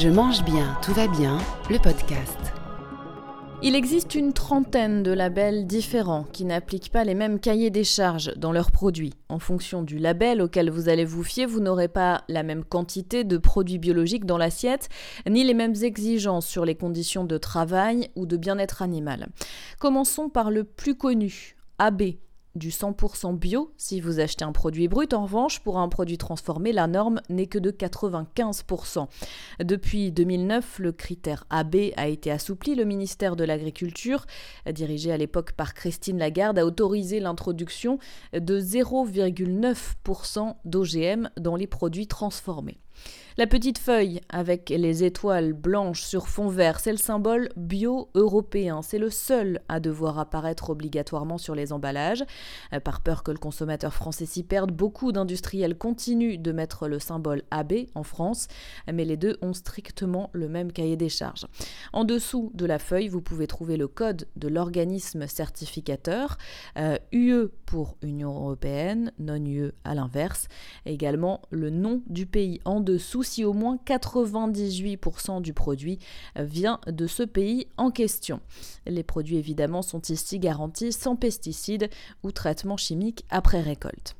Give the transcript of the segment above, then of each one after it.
Je mange bien, tout va bien, le podcast. Il existe une trentaine de labels différents qui n'appliquent pas les mêmes cahiers des charges dans leurs produits. En fonction du label auquel vous allez vous fier, vous n'aurez pas la même quantité de produits biologiques dans l'assiette, ni les mêmes exigences sur les conditions de travail ou de bien-être animal. Commençons par le plus connu, AB, du 100% bio si vous achetez un produit brut. En revanche, pour un produit transformé, la norme n'est que de 95%. Depuis 2009, le critère AB a été assoupli. Le ministère de l'Agriculture, dirigé à l'époque par Christine Lagarde, a autorisé l'introduction de 0,9% d'OGM dans les produits transformés. La petite feuille avec les étoiles blanches sur fond vert, c'est le symbole bio-européen. C'est le seul à devoir apparaître obligatoirement sur les emballages. Euh, par peur que le consommateur français s'y perde, beaucoup d'industriels continuent de mettre le symbole AB en France, mais les deux ont strictement le même cahier des charges. En dessous de la feuille, vous pouvez trouver le code de l'organisme certificateur, UE euh, pour Union européenne, non-UE à l'inverse, également le nom du pays dessous si au moins 98% du produit vient de ce pays en question. Les produits évidemment sont ici garantis sans pesticides ou traitements chimiques après récolte.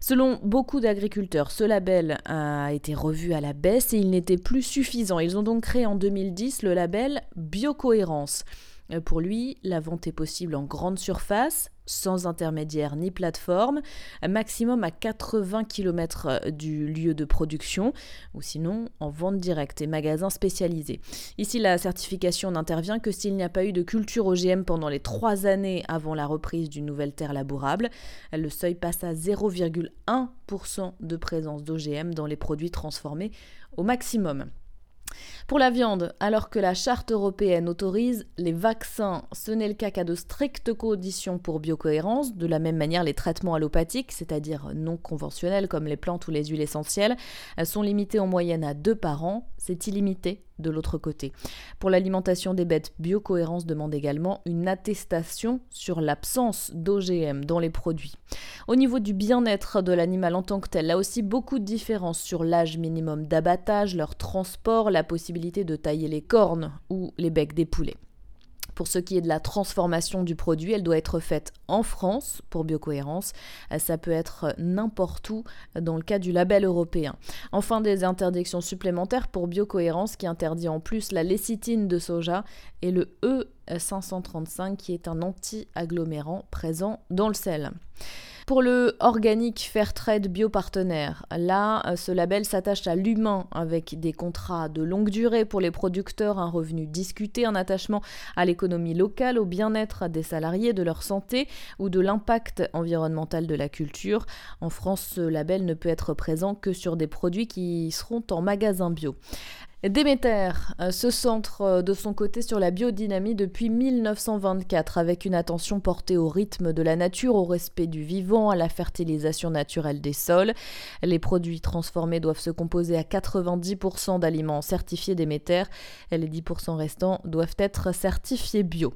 Selon beaucoup d'agriculteurs, ce label a été revu à la baisse et il n'était plus suffisant. Ils ont donc créé en 2010 le label Biocohérence. Euh, pour lui, la vente est possible en grande surface, sans intermédiaire ni plateforme, maximum à 80 km euh, du lieu de production, ou sinon en vente directe et magasins spécialisés. Ici, la certification n'intervient que s'il n'y a pas eu de culture OGM pendant les trois années avant la reprise d'une nouvelle terre labourable. Le seuil passe à 0,1% de présence d'OGM dans les produits transformés au maximum. Pour la viande, alors que la charte européenne autorise les vaccins, ce n'est le cas qu'à de strictes conditions pour biocohérence. De la même manière, les traitements allopathiques, c'est-à-dire non conventionnels comme les plantes ou les huiles essentielles, sont limités en moyenne à deux par an. C'est illimité de l'autre côté. Pour l'alimentation des bêtes, Biocohérence demande également une attestation sur l'absence d'OGM dans les produits. Au niveau du bien-être de l'animal en tant que tel, là aussi beaucoup de différences sur l'âge minimum d'abattage, leur transport, la possibilité de tailler les cornes ou les becs des poulets. Pour ce qui est de la transformation du produit, elle doit être faite en France pour biocohérence. Euh, ça peut être n'importe où dans le cas du label européen. Enfin, des interdictions supplémentaires pour biocohérence qui interdit en plus la lécithine de soja et le E535 qui est un anti-agglomérant présent dans le sel. Pour le organique Fairtrade Biopartenaire, là, euh, ce label s'attache à l'humain avec des contrats de longue durée pour les producteurs, un revenu discuté, un attachement à l'économie locale, au bien-être des salariés, de leur santé ou de l'impact environnemental de la culture. En France, ce label ne peut être présent que sur des produits qui seront en magasin bio. Déméter euh, se centre euh, de son côté sur la biodynamie depuis 1924 avec une attention portée au rythme de la nature, au respect du vivant, à la fertilisation naturelle des sols. Les produits transformés doivent se composer à 90% d'aliments certifiés Déméter et les 10% restants doivent être certifiés bio.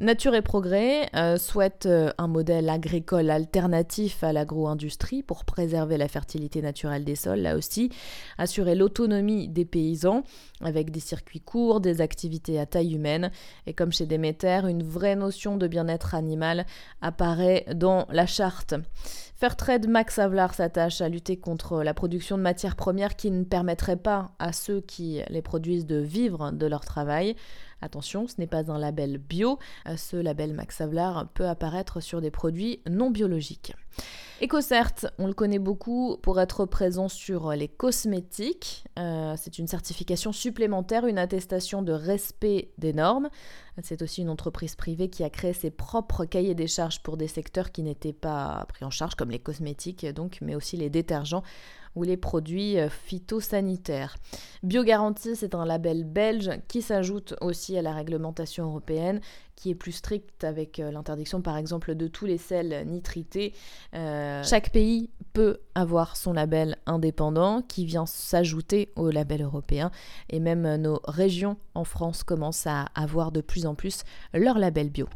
Nature et Progrès euh, souhaite un modèle agricole alternatif à l'agro-industrie pour préserver la fertilité naturelle des sols, là aussi, assurer l'autonomie des paysans avec des circuits courts, des activités à taille humaine. Et comme chez Déméter, une vraie notion de bien-être animal apparaît dans la charte. Fairtrade Max s'attache à lutter contre la production de matières premières qui ne permettraient pas à ceux qui les produisent de vivre de leur travail. Attention, ce n'est pas un label bio. Ce label Max peut apparaître sur des produits non biologiques. EcoCert, on le connaît beaucoup pour être présent sur les cosmétiques. Euh, c'est une certification supplémentaire, une attestation de respect des normes. C'est aussi une entreprise privée qui a créé ses propres cahiers des charges pour des secteurs qui n'étaient pas pris en charge, comme les cosmétiques, donc, mais aussi les détergents ou les produits euh, phytosanitaires. Biogarantie, c'est un label belge qui s'ajoute aussi à la réglementation européenne qui est plus stricte avec euh, l'interdiction par exemple de tous les sels nitrités. Euh, chaque pays peut avoir son label indépendant qui vient s'ajouter au label européen et même nos régions en France commencent à avoir de plus en plus leur label bio.